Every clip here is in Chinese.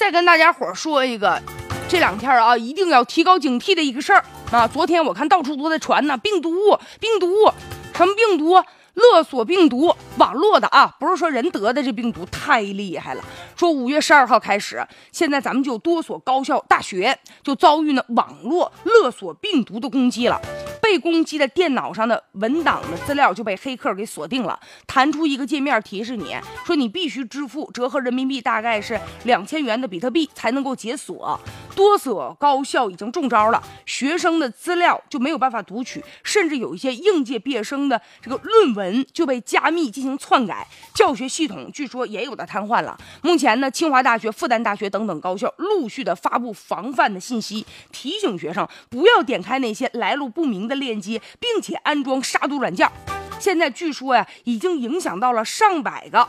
再跟大家伙说一个，这两天啊一定要提高警惕的一个事儿啊！昨天我看到处都在传呢，病毒，病毒，什么病毒？勒索病毒，网络的啊，不是说人得的这病毒太厉害了。说五月十二号开始，现在咱们就多所高校、大学就遭遇呢网络勒索病毒的攻击了。被攻击的电脑上的文档的资料就被黑客给锁定了，弹出一个界面提示你说你必须支付折合人民币大概是两千元的比特币才能够解锁。多所高校已经中招了，学生的资料就没有办法读取，甚至有一些应届毕业生的这个论文就被加密进行篡改，教学系统据说也有的瘫痪了。目前呢，清华大学、复旦大学等等高校陆续的发布防范的信息，提醒学生不要点开那些来路不明的。链接，并且安装杀毒软件。现在据说呀，已经影响到了上百个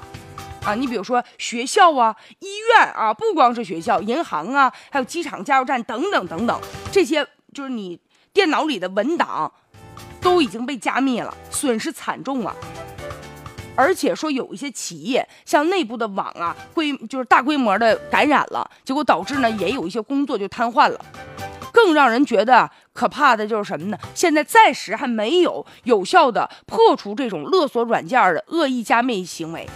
啊。你比如说学校啊、医院啊，不光是学校，银行啊，还有机场、加油站等等等等，这些就是你电脑里的文档都已经被加密了，损失惨重啊。而且说有一些企业像内部的网啊，规就是大规模的感染了，结果导致呢，也有一些工作就瘫痪了。更让人觉得可怕的就是什么呢？现在暂时还没有有效的破除这种勒索软件的恶意加密行为，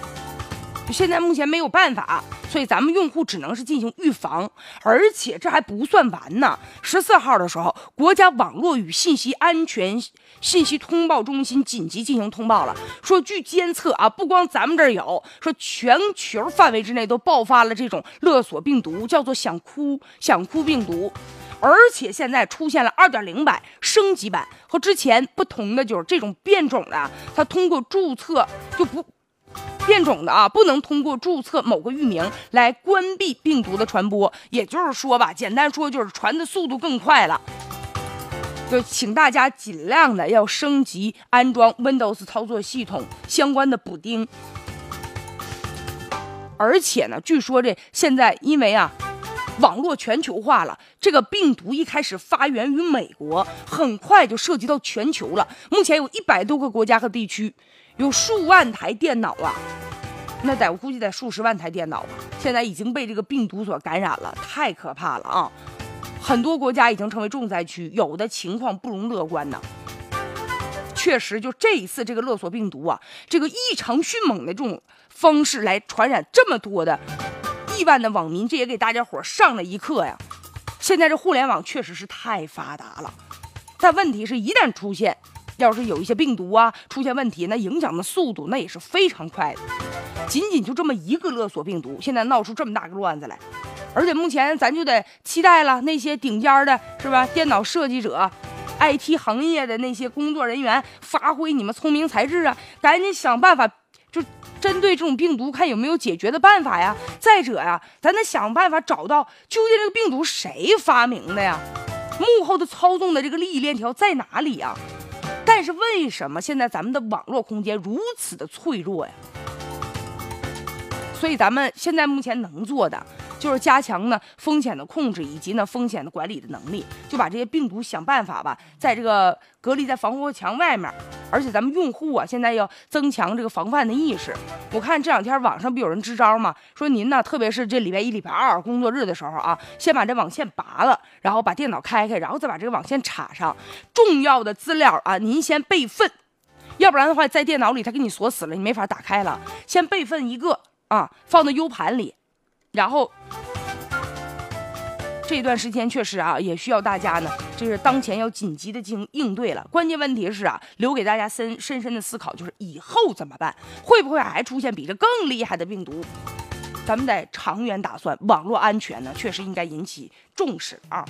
现在目前没有办法，所以咱们用户只能是进行预防。而且这还不算完呢。十四号的时候，国家网络与信息安全信息通报中心紧急进行通报了，说据监测啊，不光咱们这儿有，说全球范围之内都爆发了这种勒索病毒，叫做“想哭想哭”病毒。而且现在出现了二点零版升级版，和之前不同的就是这种变种的，它通过注册就不变种的啊，不能通过注册某个域名来关闭病毒的传播。也就是说吧，简单说就是传的速度更快了。就请大家尽量的要升级安装 Windows 操作系统相关的补丁。而且呢，据说这现在因为啊。网络全球化了，这个病毒一开始发源于美国，很快就涉及到全球了。目前有一百多个国家和地区，有数万台电脑啊，那得我估计得数十万台电脑吧，现在已经被这个病毒所感染了，太可怕了啊！很多国家已经成为重灾区，有的情况不容乐观呢。确实，就这一次这个勒索病毒啊，这个异常迅猛的这种方式来传染这么多的。亿万的网民，这也给大家伙上了一课呀！现在这互联网确实是太发达了，但问题是一旦出现，要是有一些病毒啊出现问题，那影响的速度那也是非常快的。仅仅就这么一个勒索病毒，现在闹出这么大个乱子来，而且目前咱就得期待了，那些顶尖的是吧？电脑设计者、IT 行业的那些工作人员，发挥你们聪明才智啊，赶紧想办法。就针对这种病毒，看有没有解决的办法呀。再者呀，咱得想办法找到究竟这个病毒谁发明的呀？幕后的操纵的这个利益链条在哪里呀？但是为什么现在咱们的网络空间如此的脆弱呀？所以咱们现在目前能做的。就是加强呢风险的控制以及呢风险的管理的能力，就把这些病毒想办法吧，在这个隔离在防火墙外面。而且咱们用户啊，现在要增强这个防范的意识。我看这两天网上不有人支招吗？说您呢，特别是这礼拜一、礼拜二工作日的时候啊，先把这网线拔了，然后把电脑开开，然后再把这个网线插上。重要的资料啊，您先备份，要不然的话，在电脑里它给你锁死了，你没法打开了。先备份一个啊，放到 U 盘里。然后这段时间确实啊，也需要大家呢，就是当前要紧急的进行应对了。关键问题是啊，留给大家深深深的思考，就是以后怎么办？会不会还出现比这更厉害的病毒？咱们得长远打算，网络安全呢，确实应该引起重视啊。